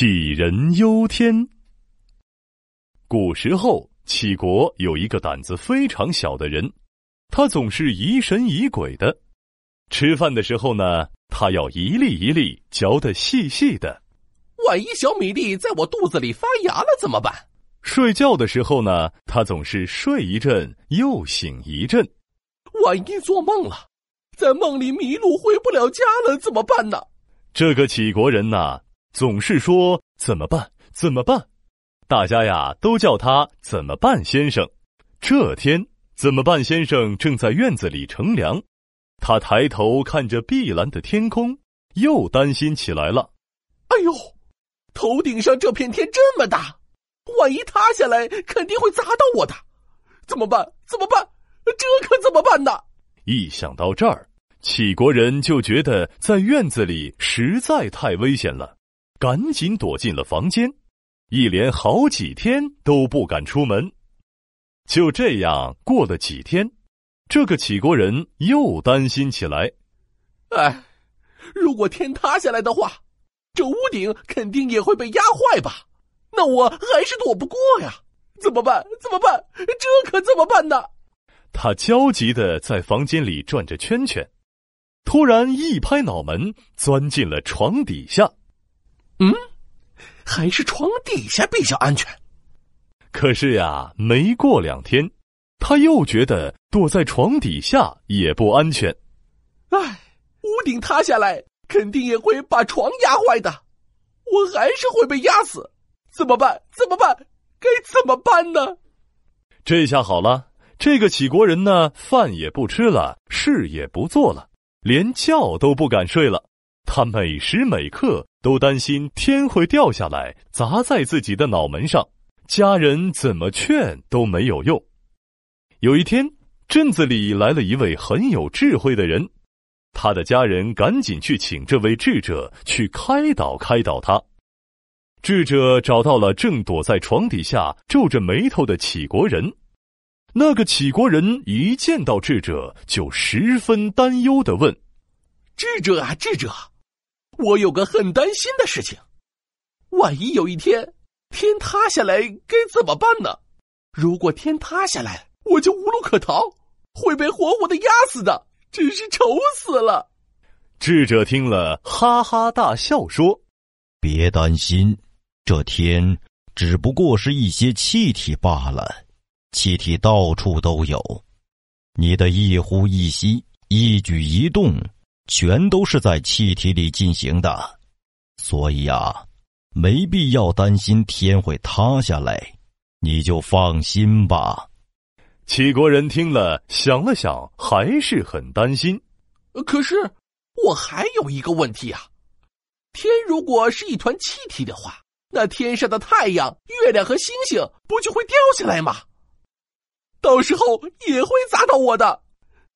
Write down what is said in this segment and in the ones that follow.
杞人忧天。古时候，杞国有一个胆子非常小的人，他总是疑神疑鬼的。吃饭的时候呢，他要一粒一粒嚼得细细的。万一小米粒在我肚子里发芽了怎么办？睡觉的时候呢，他总是睡一阵又醒一阵。万一做梦了，在梦里迷路回不了家了怎么办呢？这个杞国人呐。总是说怎么办？怎么办？大家呀都叫他怎么办先生。这天，怎么办先生正在院子里乘凉，他抬头看着碧蓝的天空，又担心起来了。哎呦，头顶上这片天这么大，万一塌下来，肯定会砸到我的。怎么办？怎么办？这可怎么办呢？一想到这儿，杞国人就觉得在院子里实在太危险了。赶紧躲进了房间，一连好几天都不敢出门。就这样过了几天，这个杞国人又担心起来。哎，如果天塌下来的话，这屋顶肯定也会被压坏吧？那我还是躲不过呀！怎么办？怎么办？这可怎么办呢？他焦急的在房间里转着圈圈，突然一拍脑门，钻进了床底下。嗯，还是床底下比较安全。可是呀，没过两天，他又觉得躲在床底下也不安全。唉，屋顶塌下来，肯定也会把床压坏的，我还是会被压死。怎么办？怎么办？该怎么办呢？这下好了，这个杞国人呢，饭也不吃了，事也不做了，连觉都不敢睡了。他每时每刻都担心天会掉下来砸在自己的脑门上，家人怎么劝都没有用。有一天，镇子里来了一位很有智慧的人，他的家人赶紧去请这位智者去开导开导他。智者找到了正躲在床底下皱着眉头的杞国人，那个杞国人一见到智者就十分担忧的问：“智者啊，智者！”我有个很担心的事情，万一有一天天塌下来该怎么办呢？如果天塌下来，我就无路可逃，会被活活的压死的，真是愁死了。智者听了，哈哈大笑说：“别担心，这天只不过是一些气体罢了，气体到处都有，你的一呼一吸，一举一动。”全都是在气体里进行的，所以啊，没必要担心天会塌下来，你就放心吧。齐国人听了，想了想，还是很担心。可是我还有一个问题啊，天如果是一团气体的话，那天上的太阳、月亮和星星不就会掉下来吗？到时候也会砸到我的，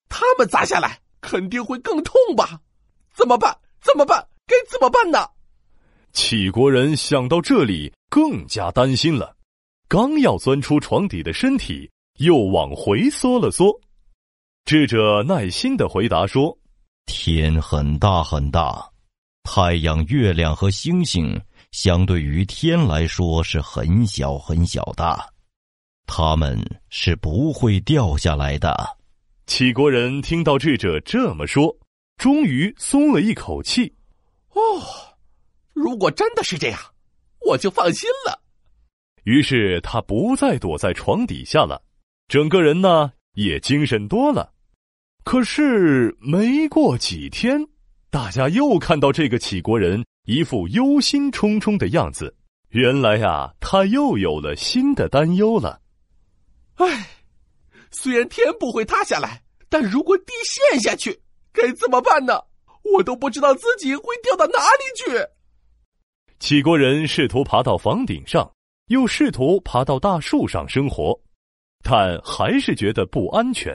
他们砸下来。肯定会更痛吧？怎么办？怎么办？该怎么办呢？杞国人想到这里，更加担心了。刚要钻出床底的身体，又往回缩了缩。智者耐心的回答说：“天很大很大，太阳、月亮和星星相对于天来说是很小很小的，他们是不会掉下来的。”杞国人听到智者这么说，终于松了一口气。哦，如果真的是这样，我就放心了。于是他不再躲在床底下了，整个人呢也精神多了。可是没过几天，大家又看到这个杞国人一副忧心忡忡的样子。原来呀，他又有了新的担忧了。唉。虽然天不会塌下来，但如果地陷下去，该怎么办呢？我都不知道自己会掉到哪里去。杞国人试图爬到房顶上，又试图爬到大树上生活，但还是觉得不安全。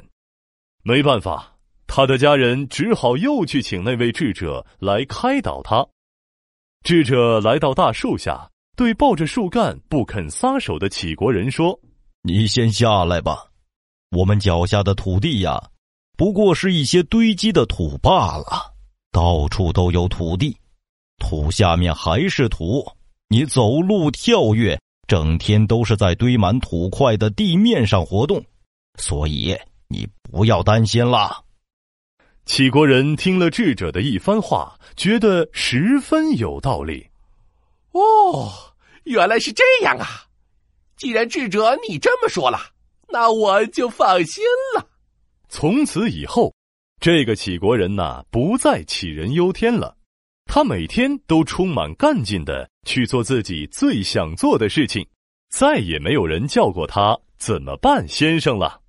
没办法，他的家人只好又去请那位智者来开导他。智者来到大树下，对抱着树干不肯撒手的杞国人说：“你先下来吧。”我们脚下的土地呀，不过是一些堆积的土罢了。到处都有土地，土下面还是土，你走路跳跃，整天都是在堆满土块的地面上活动，所以你不要担心啦。齐国人听了智者的一番话，觉得十分有道理。哦，原来是这样啊！既然智者你这么说了，那我就放心了。从此以后，这个杞国人呐，不再杞人忧天了。他每天都充满干劲的去做自己最想做的事情，再也没有人叫过他怎么办，先生了。